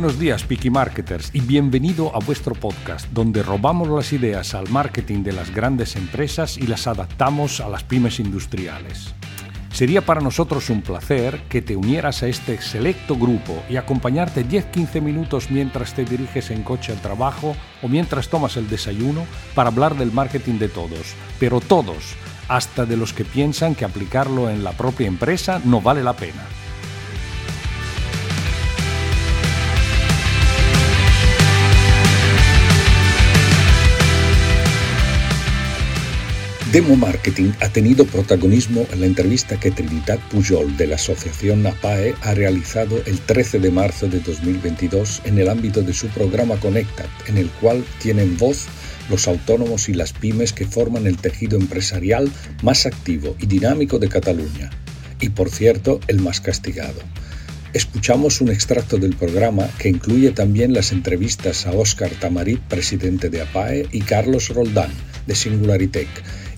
Buenos días, Piki Marketers, y bienvenido a vuestro podcast, donde robamos las ideas al marketing de las grandes empresas y las adaptamos a las pymes industriales. Sería para nosotros un placer que te unieras a este selecto grupo y acompañarte 10-15 minutos mientras te diriges en coche al trabajo o mientras tomas el desayuno para hablar del marketing de todos, pero todos, hasta de los que piensan que aplicarlo en la propia empresa no vale la pena. Demo Marketing ha tenido protagonismo en la entrevista que Trinidad Pujol de la Asociación NAPAE ha realizado el 13 de marzo de 2022 en el ámbito de su programa Conectat, en el cual tienen voz los autónomos y las pymes que forman el tejido empresarial más activo y dinámico de Cataluña, y por cierto, el más castigado. Escuchamos un extracto del programa que incluye también las entrevistas a Óscar Tamarit, presidente de APAE, y Carlos Roldán, de Singularitech,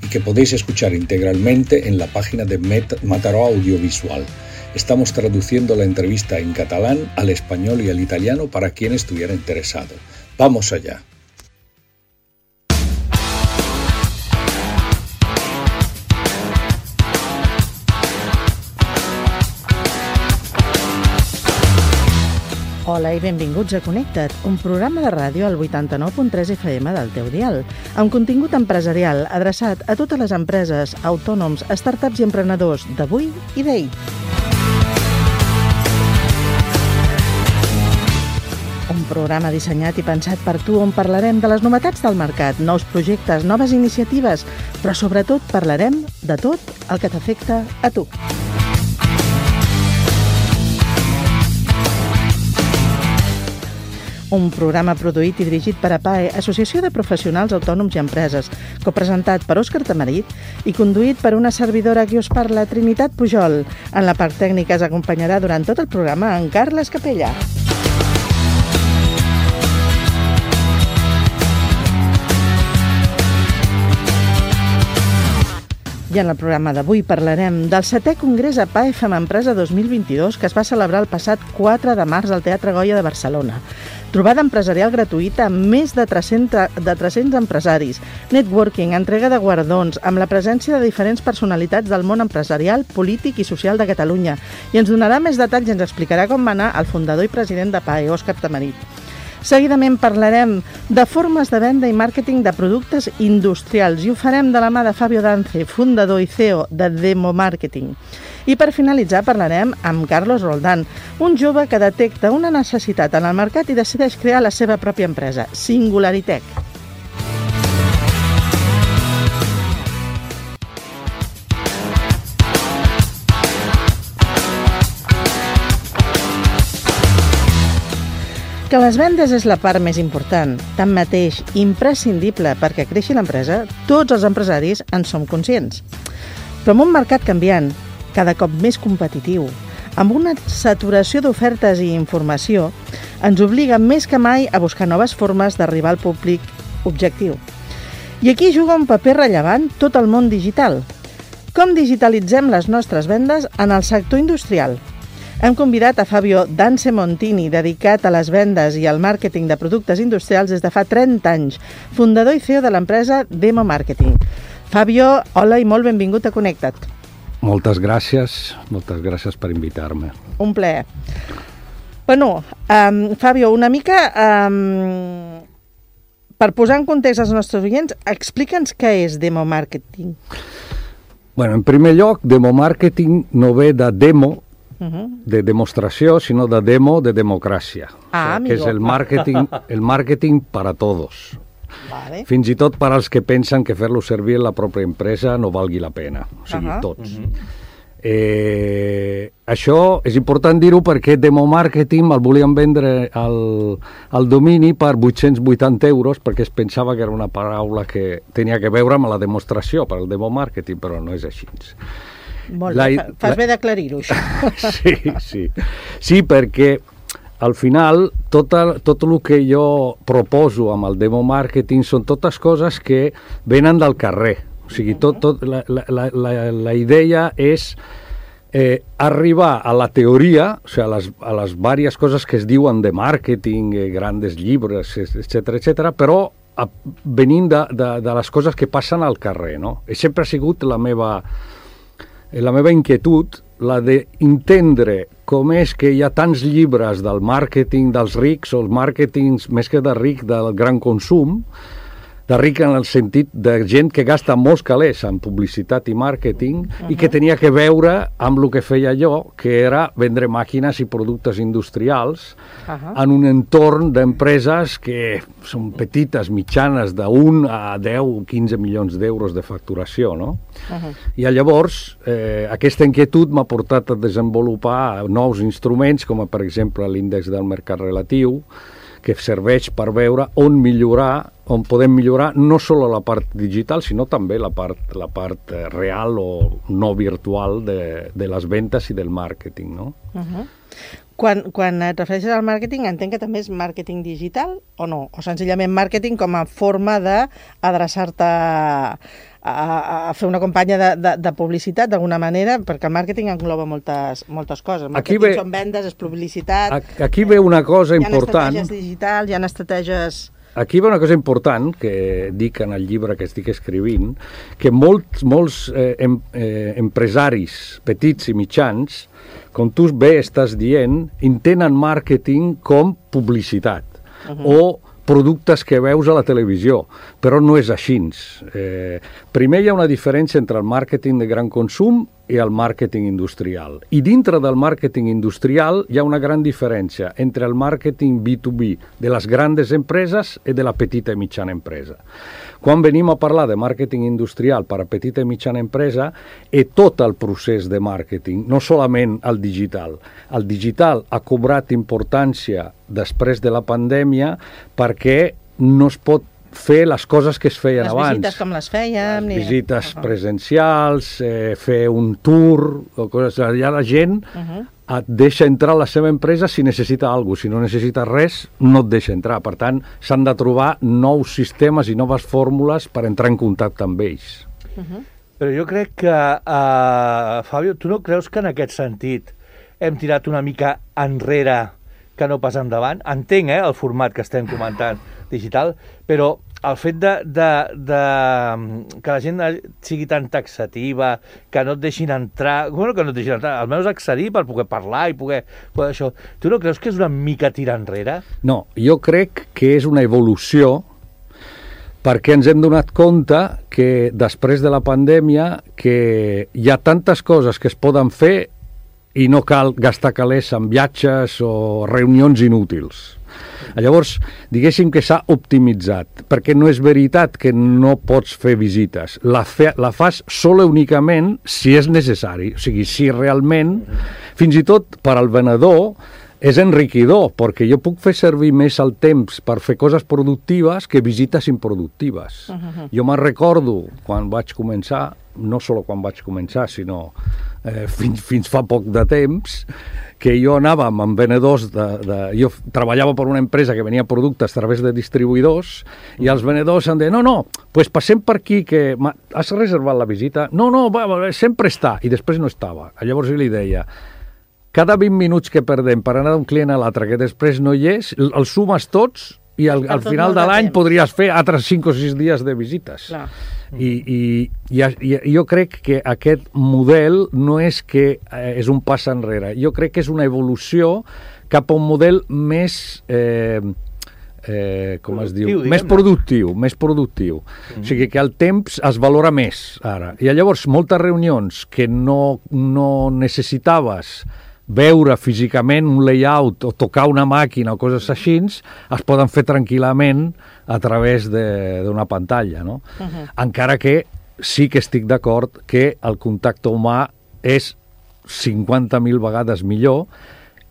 y que podéis escuchar integralmente en la página de Mataró Audiovisual. Estamos traduciendo la entrevista en catalán, al español y al italiano para quien estuviera interesado. Vamos allá. Hola i benvinguts a Connecta't, un programa de ràdio al 89.3 FM del teu dial, amb contingut empresarial adreçat a totes les empreses, autònoms, startups i emprenedors d'avui i d'ahir. Un programa dissenyat i pensat per tu on parlarem de les novetats del mercat, nous projectes, noves iniciatives, però sobretot parlarem de tot el que t'afecta a tu. Un programa produït i dirigit per APAE, Associació de Professionals Autònoms i Empreses, copresentat per Òscar Tamarit i conduït per una servidora que us parla, Trinitat Pujol. En la part tècnica es acompanyarà durant tot el programa en Carles Capella. I en el programa d'avui parlarem del setè Congrés APAE Fem Empresa 2022 que es va celebrar el passat 4 de març al Teatre Goya de Barcelona. Trobada empresarial gratuïta amb més de 300, de 300 empresaris, networking, entrega de guardons, amb la presència de diferents personalitats del món empresarial, polític i social de Catalunya. I ens donarà més detalls i ens explicarà com va anar el fundador i president de PAE, Òscar Tamarit. Seguidament parlarem de formes de venda i màrqueting de productes industrials i ho farem de la mà de Fabio Dance, fundador i CEO de Demo Marketing. I per finalitzar parlarem amb Carlos Roldán, un jove que detecta una necessitat en el mercat i decideix crear la seva pròpia empresa, Singularitech. Que les vendes és la part més important, tanmateix imprescindible perquè creixi l'empresa, tots els empresaris en som conscients. Però en un mercat canviant, cada cop més competitiu, amb una saturació d'ofertes i informació, ens obliga més que mai a buscar noves formes d'arribar al públic objectiu. I aquí juga un paper rellevant tot el món digital. Com digitalitzem les nostres vendes en el sector industrial – hem convidat a Fabio Dance Montini, dedicat a les vendes i al màrqueting de productes industrials des de fa 30 anys, fundador i CEO de l'empresa Demo Marketing. Fabio, hola i molt benvingut a Connecta't. Moltes gràcies, moltes gràcies per invitar-me. Un plaer. Bueno, um, Fabio, una mica um, per posar en context als nostres oients, explica'ns què és Demo Marketing. Bueno, en primer lloc, Demo Marketing no ve de demo, de demostració, sinó de demo de democràcia. Ah, o sigui, que és el màrqueting, el màrqueting per a tots. Vale. Fins i tot per als que pensen que fer-lo servir en la pròpia empresa no valgui la pena. O sigui, uh -huh. tots. Uh -huh. Eh, això és important dir-ho perquè Demo Marketing el volien vendre al, al domini per 880 euros perquè es pensava que era una paraula que tenia que veure amb la demostració per al Demo Marketing, però no és així. Molt la, bé, fas la... bé d'aclarir-ho, això. sí, sí. Sí, perquè al final tot el, tot el que jo proposo amb el demo marketing són totes coses que venen del carrer. O sigui, tot, tot, la, la, la, la idea és eh, arribar a la teoria, o sigui, a les, a les diverses coses que es diuen de màrqueting, eh, grandes llibres, etc etc, però a, venint de, de, de les coses que passen al carrer, no? I sempre ha sigut la meva, la meva inquietud, la d'entendre com és que hi ha tants llibres del màrqueting dels rics o els màrquetings, més que de ric, del gran consum, de ric en el sentit de gent que gasta molts calés en publicitat i màrqueting uh -huh. i que tenia que veure amb el que feia jo, que era vendre màquines i productes industrials uh -huh. en un entorn d'empreses que són petites, mitjanes, 1 a 10, 15 milions d'euros de facturació, no? Uh -huh. I llavors eh, aquesta inquietud m'ha portat a desenvolupar nous instruments, com per exemple l'índex del mercat relatiu, que serveix per veure on millorar, on podem millorar no sols la part digital, sinó també la part, la part eh, real o no virtual de, de les ventes i del màrqueting, no? Uh -huh. Quan, quan et refereixes al màrqueting, entenc que també és màrqueting digital o no? O senzillament màrqueting com a forma d'adreçar-te a, a fer una campanya de, de, de publicitat d'alguna manera, perquè el màrqueting engloba moltes, moltes coses. Màrqueting ve, són vendes, és publicitat... Aquí ve una cosa important... Hi ha estratègies digitals, hi ha estratègies... Aquí va una cosa important que dic en el llibre que estic escrivint, que molts, molts eh, em, eh, empresaris petits i mitjans, com tu bé estàs dient, entenen màrqueting com publicitat uh -huh. o productes que veus a la televisió, però no és així. Eh, primer hi ha una diferència entre el màrqueting de gran consum i el màrqueting industrial. I dintre del màrqueting industrial hi ha una gran diferència entre el màrqueting B2B de les grans empreses i de la petita i mitjana empresa. Quan venim a parlar de màrqueting industrial per a petita i mitjana empresa, és tot el procés de màrqueting, no solament el digital. El digital ha cobrat importància després de la pandèmia perquè no es pot fer les coses que es feien les abans. Les visites com les fèiem. Les visites uh -huh. presencials, eh, fer un tour, o coses... Ja la gent uh -huh et deixa entrar a la seva empresa si necessita alguna cosa. Si no necessita res, no et deixa entrar. Per tant, s'han de trobar nous sistemes i noves fórmules per entrar en contacte amb ells. Uh -huh. Però jo crec que, uh, Fabio, tu no creus que en aquest sentit hem tirat una mica enrere que no pas endavant? Entenc eh, el format que estem comentant digital, però el fet de, de, de, que la gent sigui tan taxativa, que no et deixin entrar, bueno, que no et deixin entrar, almenys accedir per poder parlar i poder, poder això. Tu no creus que és una mica tirar enrere? No, jo crec que és una evolució perquè ens hem donat compte que després de la pandèmia que hi ha tantes coses que es poden fer i no cal gastar calés en viatges o reunions inútils. Llavors, diguéssim que s'ha optimitzat, perquè no és veritat que no pots fer visites. La, fe, la fas sola únicament si és necessari. O sigui, si realment, fins i tot per al venedor, és enriquidor, perquè jo puc fer servir més el temps per fer coses productives que visites improductives. Uh -huh. Jo me'n recordo, quan vaig començar, no solo quan vaig començar, sinó eh, fins, fins fa poc de temps, que jo anava amb venedors de, de... Jo treballava per una empresa que venia productes a través de distribuïdors i els venedors em deien, no, no, pues passem per aquí, que has reservat la visita? No, no, va, sempre està. I després no estava. Llavors jo li deia, cada 20 minuts que perdem per anar d'un client a l'altre que després no hi és, els sumes tots i al, al final de l'any podries fer altres 5 o 6 dies de visites. Clar. I, i, i, i jo crec que aquest model no és que eh, és un pas enrere, jo crec que és una evolució cap a un model més... Eh, eh, com es diu? Més productiu, més productiu. Mm -hmm. O sigui que el temps es valora més ara. I llavors moltes reunions que no, no necessitaves veure físicament un layout o tocar una màquina o coses així, es poden fer tranquil·lament a través d'una pantalla, no? Uh -huh. Encara que sí que estic d'acord que el contacte humà és 50.000 vegades millor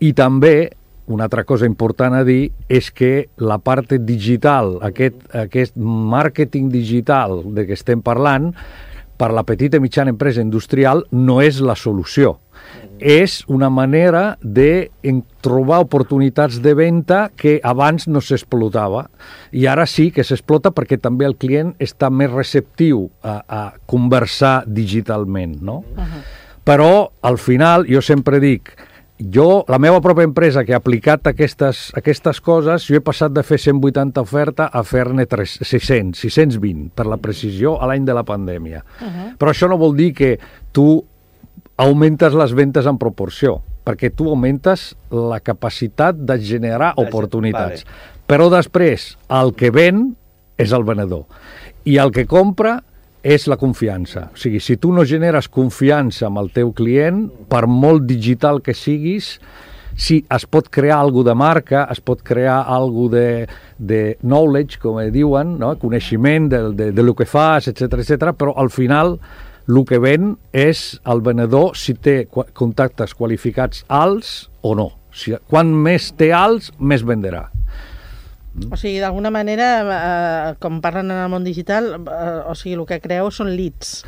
i també una altra cosa important a dir és que la part digital, aquest, aquest màrqueting digital de què estem parlant, per la petita i mitjana empresa industrial no és la solució és una manera de trobar oportunitats de venda que abans no s'explotava i ara sí que s'explota perquè també el client està més receptiu a, a conversar digitalment, no? Uh -huh. Però, al final, jo sempre dic, jo, la meva pròpia empresa que ha aplicat aquestes, aquestes coses, jo he passat de fer 180 oferta a fer-ne 600, 620, per la precisió, a l'any de la pandèmia. Uh -huh. Però això no vol dir que tu augmentes les ventes en proporció, perquè tu augmentes la capacitat de generar oportunitats. Vale. Però després, el que ven és el venedor. I el que compra és la confiança. O sigui, si tu no generes confiança amb el teu client, per molt digital que siguis, sí, es pot crear alguna de marca, es pot crear alguna de, de knowledge, com diuen, no? coneixement de, de, de lo que fas, etc etc. però al final el que ven és el venedor si té contactes qualificats alts o no. Si, quan més té alts, més venderà. O sigui, d'alguna manera, eh, com parlen en el món digital, eh, o sigui, el que creu són leads,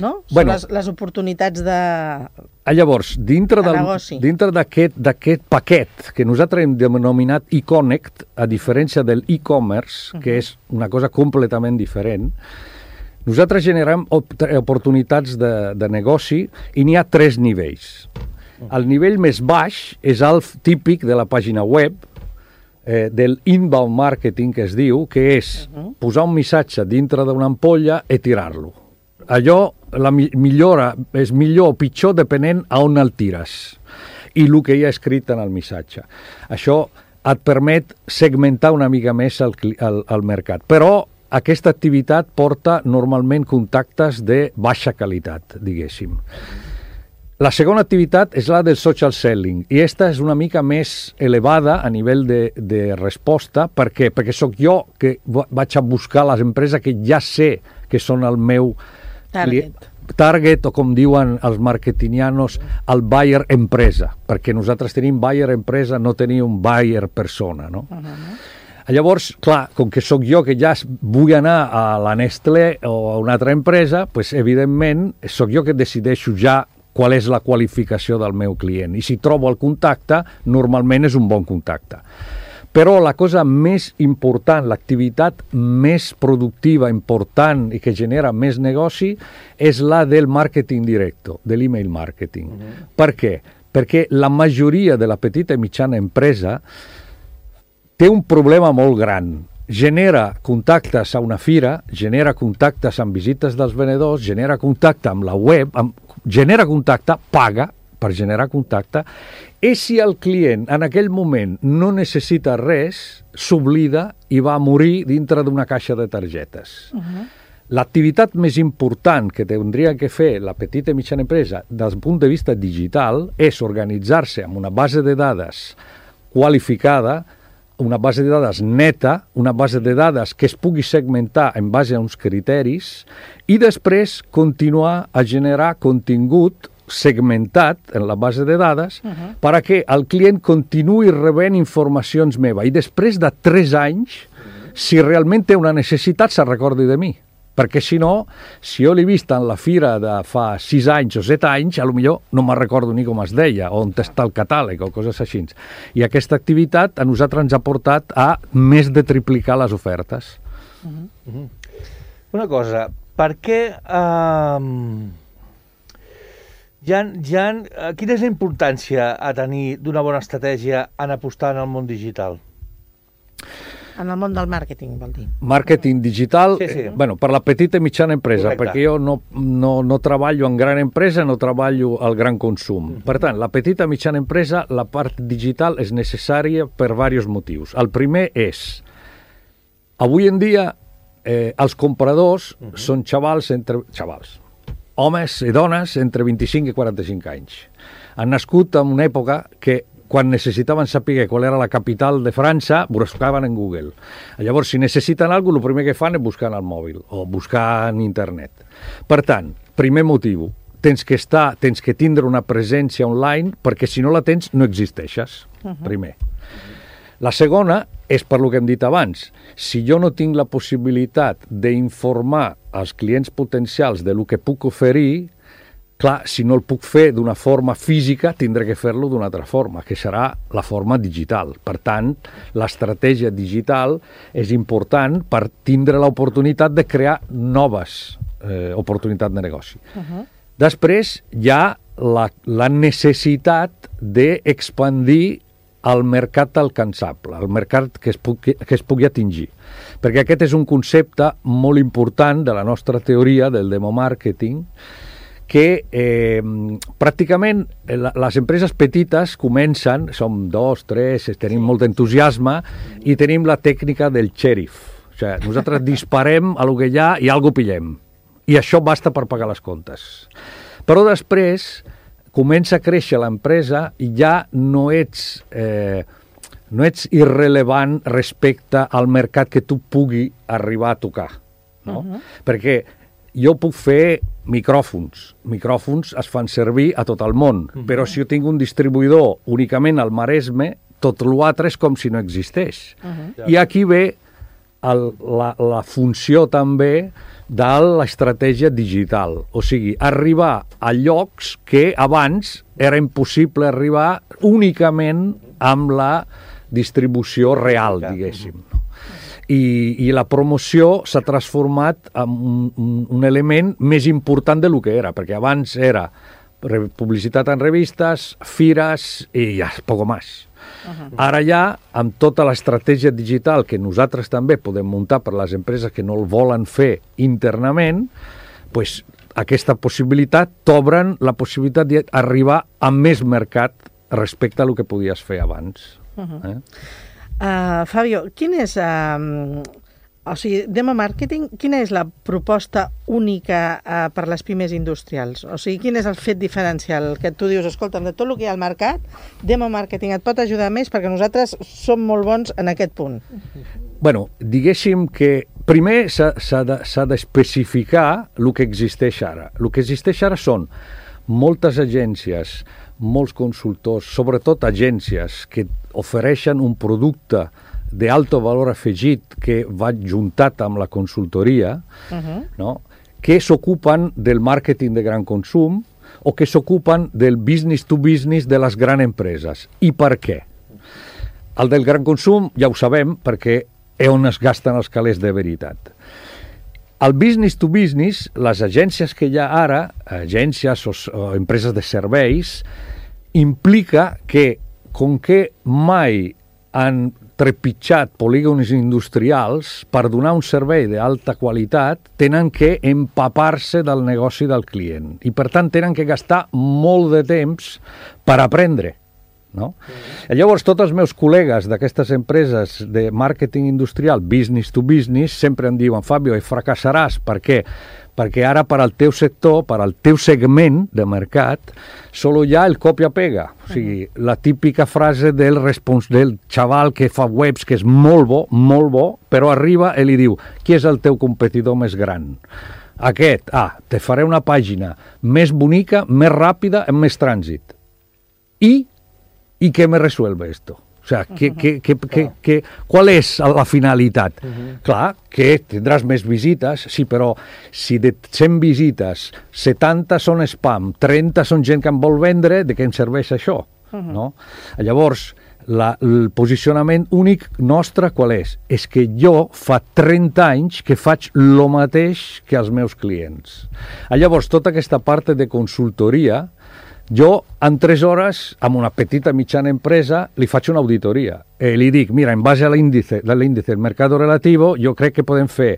no? Bueno, són les, les oportunitats de, ah, Llavors, dintre de dintre d'aquest paquet que nosaltres hem denominat e-connect, a diferència del e-commerce, uh -huh. que és una cosa completament diferent, nosaltres generem oportunitats de, de negoci i n'hi ha tres nivells. El nivell més baix és el típic de la pàgina web, eh, del inbound marketing que es diu, que és uh -huh. posar un missatge dintre d'una ampolla i tirar-lo. Allò, la mi millora és millor o pitjor depenent a on el tires i el que hi ha escrit en el missatge. Això et permet segmentar una mica més el, el, el mercat. Però aquesta activitat porta normalment contactes de baixa qualitat, diguéssim. La segona activitat és la del social selling i aquesta és una mica més elevada a nivell de, de resposta. Per què? Perquè sóc jo que vaig a buscar les empreses que ja sé que són el meu target, target o com diuen els marketingianos, el buyer empresa, perquè nosaltres tenim buyer empresa, no tenim buyer persona, no? Uh -huh. Llavors, clar, com que sóc jo que ja vull anar a la Nestlé o a una altra empresa, pues, evidentment, sóc jo que decideixo ja qual és la qualificació del meu client. I si trobo el contacte, normalment és un bon contacte. Però la cosa més important, l'activitat més productiva, important i que genera més negoci és la del màrqueting directe, de l'email marketing. Uh -huh. Per què? Perquè la majoria de la petita i mitjana empresa té un problema molt gran. Genera contactes a una fira, genera contactes amb visites dels venedors, genera contacte amb la web, amb genera contacte, paga per generar contacte, i si el client en aquell moment no necessita res, s'oblida i va morir dintre d'una caixa de targetes. Uh -huh. L'activitat més important que tindria que fer la petita i mitjana empresa des del punt de vista digital és organitzar-se amb una base de dades qualificada, una base de dades neta, una base de dades que es pugui segmentar en base a uns criteris i després continuar a generar contingut segmentat en la base de dades uh -huh. per a que el client continuï rebent informacions meva i després de 3 anys, uh -huh. si realment té una necessitat, se recordi de mi perquè si no, si jo l'he vist en la fira de fa 6 anys o 7 anys, a lo millor no me'n recordo ni com es deia, on està el catàleg o coses així. I aquesta activitat a nosaltres ens ha portat a més de triplicar les ofertes. Uh -huh. Uh -huh. Una cosa, per què... Uh, ja, ja, quina és la importància a tenir d'una bona estratègia en apostar en el món digital? En el món del màrqueting, vol dir. Màrqueting digital, sí, sí. Eh, bueno, per la petita i mitjana empresa, Correcte. perquè jo no, no, no treballo en gran empresa, no treballo al gran consum. Mm. Per tant, la petita i mitjana empresa, la part digital és necessària per diversos motius. El primer és, avui en dia, eh, els compradors mm -hmm. són xavals entre... xavals, homes i dones entre 25 i 45 anys. Han nascut en una època que quan necessitaven saber qual era la capital de França, buscaven en Google. Llavors, si necessiten alguna cosa, el primer que fan és buscar en el mòbil o buscar en internet. Per tant, primer motiu, tens que estar, tens que tindre una presència online perquè si no la tens no existeixes, uh -huh. primer. La segona és per lo que hem dit abans. Si jo no tinc la possibilitat d'informar als clients potencials de lo que puc oferir, Clar, si no el puc fer d'una forma física, tindré que fer-lo d'una altra forma, que serà la forma digital. Per tant, l'estratègia digital és important per tindre l'oportunitat de crear noves eh, oportunitats de negoci. Uh -huh. Després hi ha la, la necessitat d'expandir el mercat alcançable, el mercat que es, pugui, que es pugui atingir. Perquè aquest és un concepte molt important de la nostra teoria del demomàrqueting, que eh, pràcticament les empreses petites comencen, som dos, tres, tenim molt d'entusiasme i tenim la tècnica del xèrif. O sigui, nosaltres disparem a lo que hi ha i algo pillem. I això basta per pagar les comptes. Però després comença a créixer l'empresa i ja no ets, eh, no ets irrelevant respecte al mercat que tu pugui arribar a tocar. No? Uh -huh. Perquè jo puc fer micròfons. Micròfons es fan servir a tot el món, uh -huh. però si jo tinc un distribuïdor únicament al Maresme, tot l'altre és com si no existeix. Uh -huh. I aquí ve el, la, la funció també de l'estratègia digital, o sigui, arribar a llocs que abans era impossible arribar únicament amb la distribució real, diguéssim. I, i la promoció s'ha transformat en un, un, element més important de lo que era, perquè abans era publicitat en revistes, fires i ja, poco més. Uh -huh. Ara ja, amb tota l'estratègia digital que nosaltres també podem muntar per les empreses que no el volen fer internament, pues, aquesta possibilitat t'obren la possibilitat d'arribar a més mercat respecte a el que podies fer abans. Uh -huh. eh? Uh, Fabio, quin és uh, o sigui, Demo Marketing, quina és la proposta única eh, per les pimes industrials? O sigui, quin és el fet diferencial que tu dius, escolta, de tot el que hi ha al mercat, Demo Marketing et pot ajudar més perquè nosaltres som molt bons en aquest punt? bueno, diguéssim que primer s'ha d'especificar de, el que existeix ara. El que existeix ara són moltes agències, molts consultors, sobretot agències que ofereixen un producte d'alto valor afegit que va juntat amb la consultoria, uh -huh. no? que s'ocupen del màrqueting de gran consum o que s'ocupen del business to business de les grans empreses. I per què? El del gran consum ja ho sabem perquè és on es gasten els calés de veritat. El business to business, les agències que hi ha ara, agències o, o empreses de serveis, implica que, com que mai han trepitjat polígons industrials per donar un servei d'alta qualitat, tenen que empapar-se del negoci del client. I, per tant, tenen que gastar molt de temps per aprendre. No? I llavors, tots els meus col·legues d'aquestes empreses de màrqueting industrial, business to business, sempre em diuen, Fabio, fracassaràs. Per què? perquè ara per al teu sector, per al teu segment de mercat, solo hi ha el copia-pega. O sigui, la típica frase del, respons del xaval que fa webs, que és molt bo, molt bo, però arriba i li diu, qui és el teu competidor més gran? Aquest, ah, te faré una pàgina més bonica, més ràpida, amb més trànsit. I, i què me resuelve esto? O sea, que, que, que, que, que, qual és la finalitat? Uh -huh. Clar, que tindràs més visites, sí, però si de 100 visites 70 són spam, 30 són gent que em vol vendre, de què em serveix això? Uh -huh. no? Llavors, la, el posicionament únic nostre qual és? És que jo fa 30 anys que faig el mateix que els meus clients. Llavors, tota aquesta part de consultoria jo, en tres hores, amb una petita mitjana empresa, li faig una auditoria. I li dic, mira, en base a l'índice del mercat relativo, jo crec que podem fer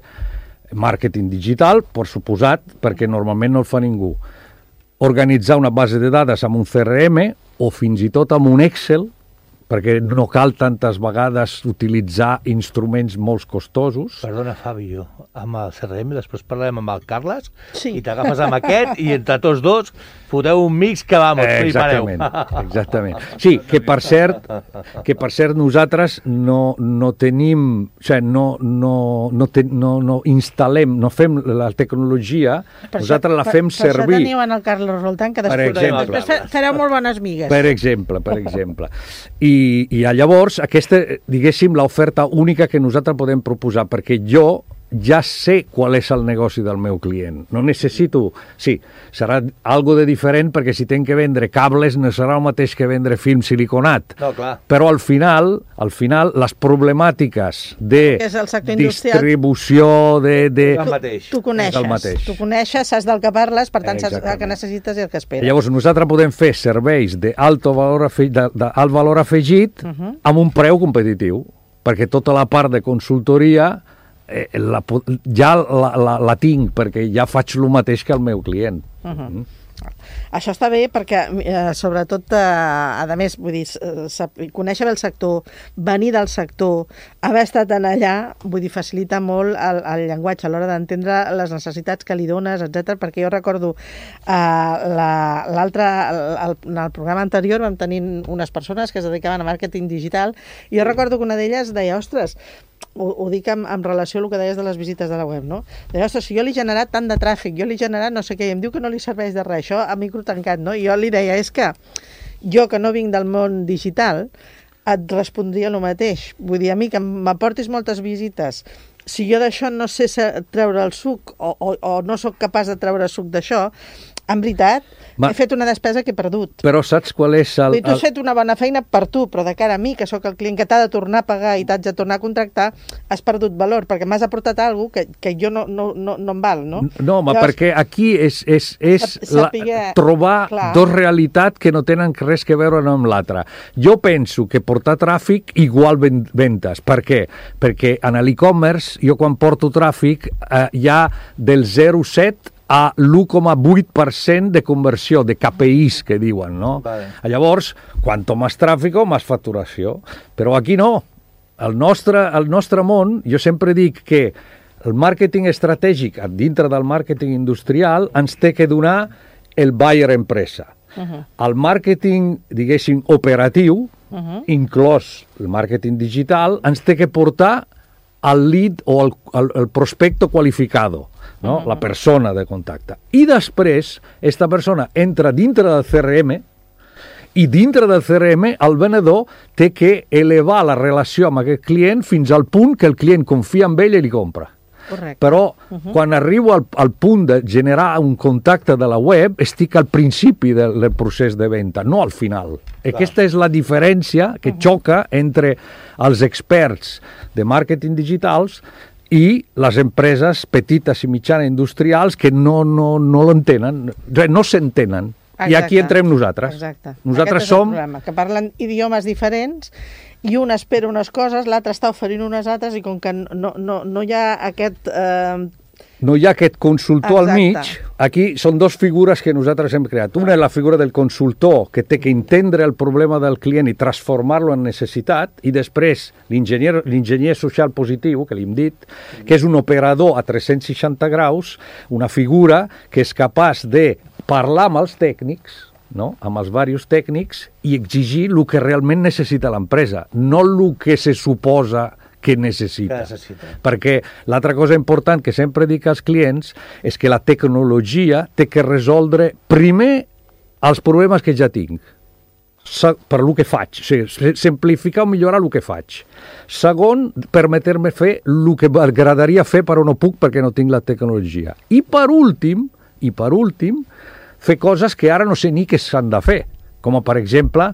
màrqueting digital, per suposat, perquè normalment no el fa ningú. Organitzar una base de dades amb un CRM o fins i tot amb un Excel, perquè no cal tantes vegades utilitzar instruments molt costosos. Perdona, Fabio, amb el CRM, després parlarem amb el Carles, sí. i t'agafes amb aquest, i entre tots dos foteu un mix que vamos, eh, exactament, exactament. Sí, que per cert, que per cert nosaltres no, no tenim, o sigui, no, no, no, te, no, no instal·lem, no fem la tecnologia, per nosaltres això, la fem per, servir. Per això teniu en el Carles Roltan, que després, per exemple, després fareu molt bones migues. Per exemple, per exemple. I, i llavors, aquesta, diguéssim, l'oferta única que nosaltres podem proposar, perquè jo ja sé qual és el negoci del meu client. No necessito... Sí, serà algo de diferent perquè si tenc que vendre cables no serà el mateix que vendre film siliconat. No, clar. Però al final, al final les problemàtiques de és el sector industrial. distribució, de... de... El mateix. Tu coneixes, És el mateix. tu coneixes, saps del que parles, per tant saps el Exactament. que necessites i el que esperes. Llavors, nosaltres podem fer serveis d'alt valor, afe... valor afegit uh -huh. amb un preu competitiu, perquè tota la part de consultoria eh, la, ja la, la, la tinc, perquè ja faig el mateix que el meu client. Uh -huh. Això està bé perquè, eh, sobretot, eh, a més, vull dir, eh, sap- conèixer bé el sector, venir del sector, haver estat en allà, vull dir, facilita molt el, el llenguatge a l'hora d'entendre les necessitats que li dones, etc. perquè jo recordo eh, la- l'altre, el, el, en el programa anterior vam tenir unes persones que es dedicaven a màrqueting digital i jo recordo que una d'elles deia, ostres, ho, ho dic en, en relació al que deies de les visites de la web, no? Deia, ostres, si jo li he generat tant de tràfic, jo li he generat no sé què, i em diu que no li serveix de res, això a micro tancat, no? I jo li deia, és que jo que no vinc del món digital, et respondria el mateix. Vull dir, a mi que m'aportis moltes visites, si jo d'això no sé treure el suc o, o, o no sóc capaç de treure suc d'això, en veritat, Ma- he fet una despesa que he perdut. Però saps qual és el... Vull tu has fet una bona feina per tu, però de cara a mi, que sóc el client que t'ha de tornar a pagar i t'haig de tornar a contractar, has perdut valor, perquè m'has aportat alguna que, que jo no, no, no, no em val, no? No, home, perquè aquí és, és, és Sap- la, trobar clar. dos realitats que no tenen res que veure una amb l'altra. Jo penso que portar tràfic igual ven ventes. Per què? Perquè en l'e-commerce jo quan porto tràfic eh, hi ha del 0,7 a l'1,8% de conversió, de KPIs que diuen, no? Vale. Llavors, quanto més tràfic, més facturació. Però aquí no. El nostre, el nostre món, jo sempre dic que el màrqueting estratègic dintre del màrqueting industrial ens té que donar el buyer empresa. Uh -huh. El màrqueting, diguéssim, operatiu, uh -huh. inclòs el màrqueting digital, ens té que portar al lead o al, al, al prospecto qualificado, no? Uh -huh. la persona de contacte. I després, esta persona entra dintre del CRM, i dintre del CRM el venedor té que elevar la relació amb aquest client fins al punt que el client confia en ell i li compra. Correcte. Però uh -huh. quan arribo al, al punt de generar un contacte de la web, estic al principi del, del procés de venda, no al final. Clar. Aquesta és la diferència que uh -huh. xoca entre els experts de màrqueting digitals i les empreses petites i mitjanes industrials que no, no, no l'entenen, no s'entenen. I aquí entrem nosaltres. Exacte. Nosaltres Aquest som... problema, que parlen idiomes diferents i un espera unes coses, l'altre està oferint unes altres i com que no, no, no hi ha aquest... Eh, No hi ha aquest consultor al mig. Exacte. Aquí són dos figures que nosaltres hem creat. Una és la figura del consultor, que té que entendre el problema del client i transformar-lo en necessitat, i després l'enginyer l'enginyer social positiu, que li hem dit, que és un operador a 360 graus, una figura que és capaç de parlar amb els tècnics, no? amb els diversos tècnics, i exigir el que realment necessita l'empresa, no el que se suposa que necessita. Que necessita. Perquè l'altra cosa important que sempre dic als clients és que la tecnologia té que resoldre primer els problemes que ja tinc per lo que faig, o sigui, simplificar o millorar el que faig. Segon, permetre-me fer el que m'agradaria fer però no puc perquè no tinc la tecnologia. I per últim, i per últim, fer coses que ara no sé ni què s'han de fer, com per exemple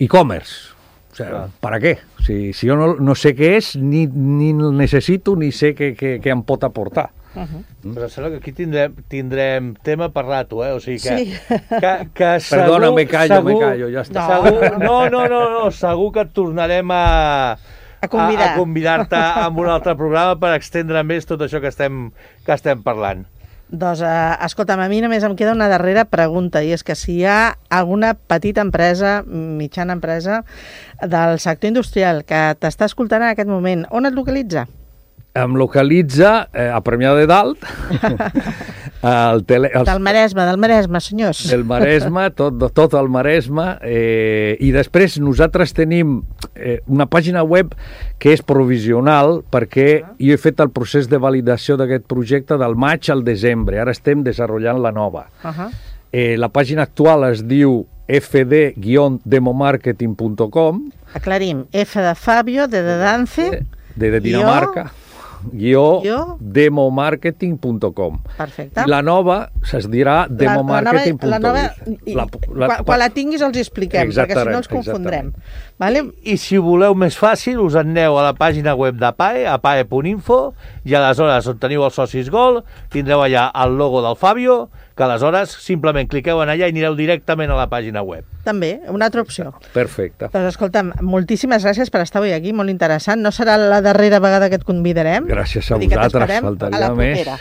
e-commerce. O sigui, Clar. per a què? Si, si jo no, no sé què és, ni, ni necessito, ni sé què, què, què em pot aportar. uh -huh. Però em sembla que aquí tindrem, tindrem tema per rato, eh? O sigui que... Sí. que, que segur, Perdona, me callo, segur, me callo, ja està. No. Segur, no, no, no, no, segur que et tornarem a... A convidar. A, a convidar-te en un altre programa per extendre més tot això que estem, que estem parlant. Doncs, eh, escolta'm, a mi només em queda una darrera pregunta, i és que si hi ha alguna petita empresa, mitjana empresa, del sector industrial que t'està escoltant en aquest moment, on et localitza? Em localitza eh, a Premià de Dalt, el tele, els, Del Maresme, del Maresme, senyors. del Maresme, tot, tot el Maresme, eh, i després nosaltres tenim eh, una pàgina web que és provisional perquè jo he fet el procés de validació d'aquest projecte del maig al desembre, ara estem desenvolupant la nova. Uh -huh. Eh, la pàgina actual es diu fd-demomarketing.com Aclarim, F de Fabio, D de Dance, de, de Dinamarca. demomarketing.com. Perfecte. I la nova es dirà demomarketing.biz. La, la nova, i, la, la, quan, quan la tinguis els expliquem, perquè si no els confondrem. Vale? I si ho voleu més fàcil, us aneu a la pàgina web d'APAE, apae.info, i aleshores on teniu els socis Gold, tindreu allà el logo del Fabio, que aleshores simplement cliqueu en allà i anireu directament a la pàgina web. També, una altra opció. Perfecte. Doncs escolta'm, moltíssimes gràcies per estar avui aquí, molt interessant. No serà la darrera vegada que et convidarem. Gràcies a vosaltres, faltaria més.